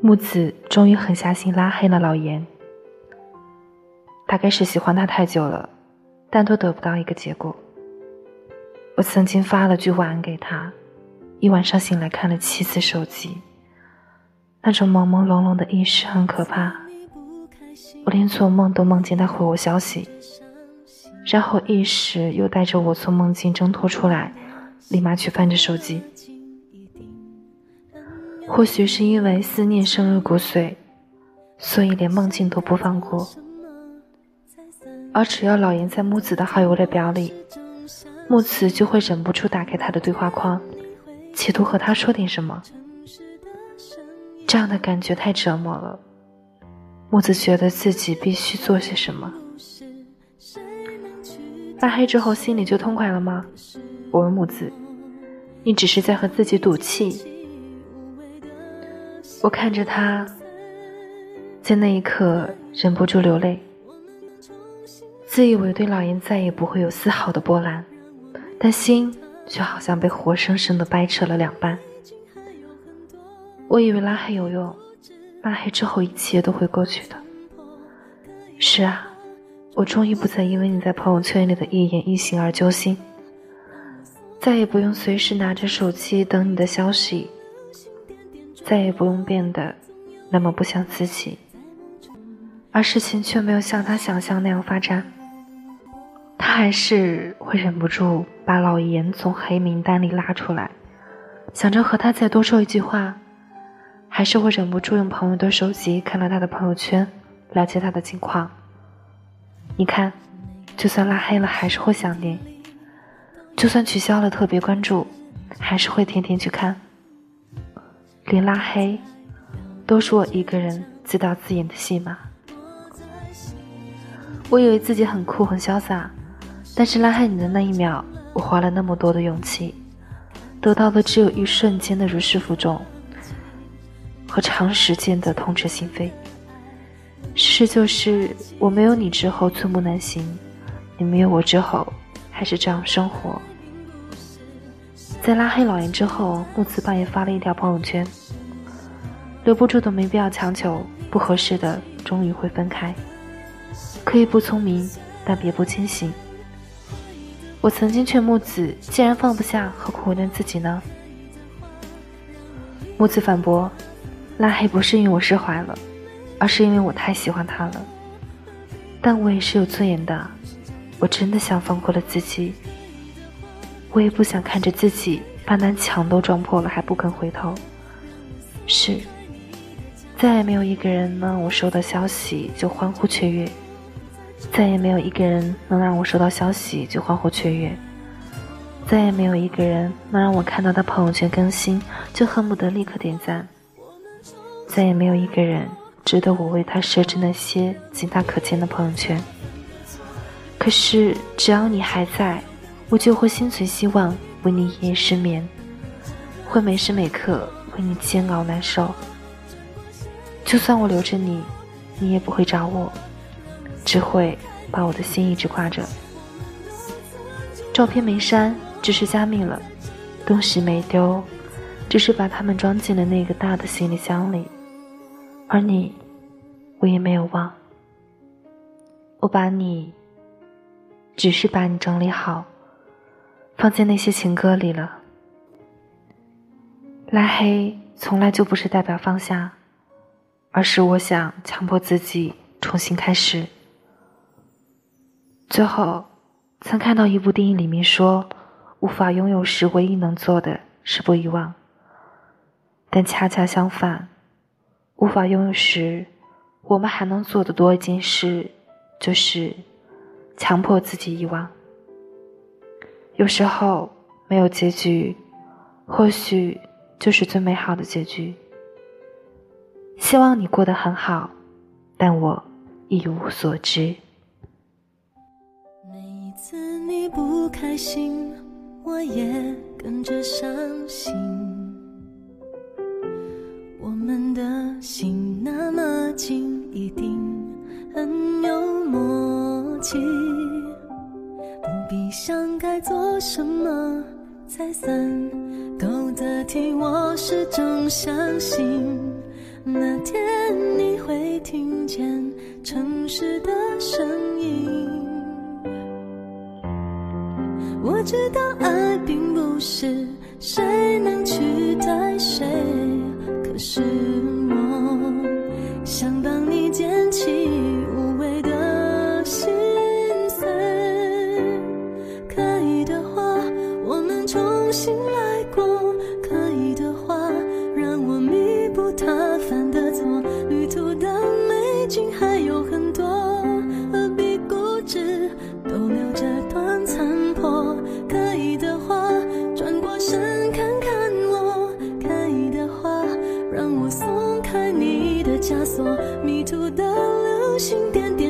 木子终于狠下心拉黑了老严。大概是喜欢他太久了，但都得不到一个结果。我曾经发了句晚安给他，一晚上醒来看了七次手机，那种朦朦胧胧的意识很可怕。我连做梦都梦见他回我消息，然后意识又带着我从梦境挣脱出来，立马去翻着手机。或许是因为思念深入骨髓，所以连梦境都不放过。而只要老严在木子的好友列表里，木子就会忍不住打开他的对话框，企图和他说点什么。这样的感觉太折磨了。木子觉得自己必须做些什么。拉黑之后心里就痛快了吗？我问木子：“你只是在和自己赌气？”我看着他，在那一刻忍不住流泪。自以为对老严再也不会有丝毫的波澜，但心却好像被活生生的掰扯了两半。我以为拉黑有用，拉黑之后一切都会过去的。是啊，我终于不再因为你在朋友圈里的一言一行而揪心，再也不用随时拿着手机等你的消息，再也不用变得那么不像自己，而事情却没有像他想象那样发展。他还是会忍不住把老严从黑名单里拉出来，想着和他再多说一句话，还是会忍不住用朋友的手机看了他的朋友圈，了解他的近况。你看，就算拉黑了，还是会想念；就算取消了特别关注，还是会天天去看。连拉黑，都是我一个人自导自演的戏码。我以为自己很酷很潇洒。但是拉黑你的那一秒，我花了那么多的勇气，得到的只有一瞬间的如释负重和长时间的痛彻心扉。事实就是，我没有你之后寸步难行，你没有我之后还是这样生活。在拉黑老严之后，木子半夜发了一条朋友圈：“留不住的没必要强求，不合适的终于会分开。可以不聪明，但别不清醒。”我曾经劝木子，既然放不下，何苦为难自己呢？木子反驳：“拉黑不是因为我释怀了，而是因为我太喜欢他了。但我也是有尊严的，我真的想放过了自己。我也不想看着自己把南墙都撞破了还不肯回头。是，再也没有一个人能让我收到消息就欢呼雀跃。”再也没有一个人能让我收到消息就欢呼雀跃，再也没有一个人能让我看到他朋友圈更新就恨不得立刻点赞，再也没有一个人值得我为他设置那些仅他可见的朋友圈。可是只要你还在，我就会心存希望，为你夜夜失眠，会每时每刻为你煎熬难受。就算我留着你，你也不会找我。只会把我的心一直挂着，照片没删，只是加密了；东西没丢，只是把它们装进了那个大的行李箱里。而你，我也没有忘。我把你，只是把你整理好，放进那些情歌里了。拉黑从来就不是代表放下，而是我想强迫自己重新开始。最后，曾看到一部电影里面说，无法拥有时，唯一能做的是不遗忘。但恰恰相反，无法拥有时，我们还能做的多一件事，就是强迫自己遗忘。有时候，没有结局，或许就是最美好的结局。希望你过得很好，但我一无所知。每一次你不开心，我也跟着伤心。什么再三，够得体。我始终相信，那天你会听见城市的声音。我知道爱并不是谁能取代谁，可是。枷锁迷途的流星点点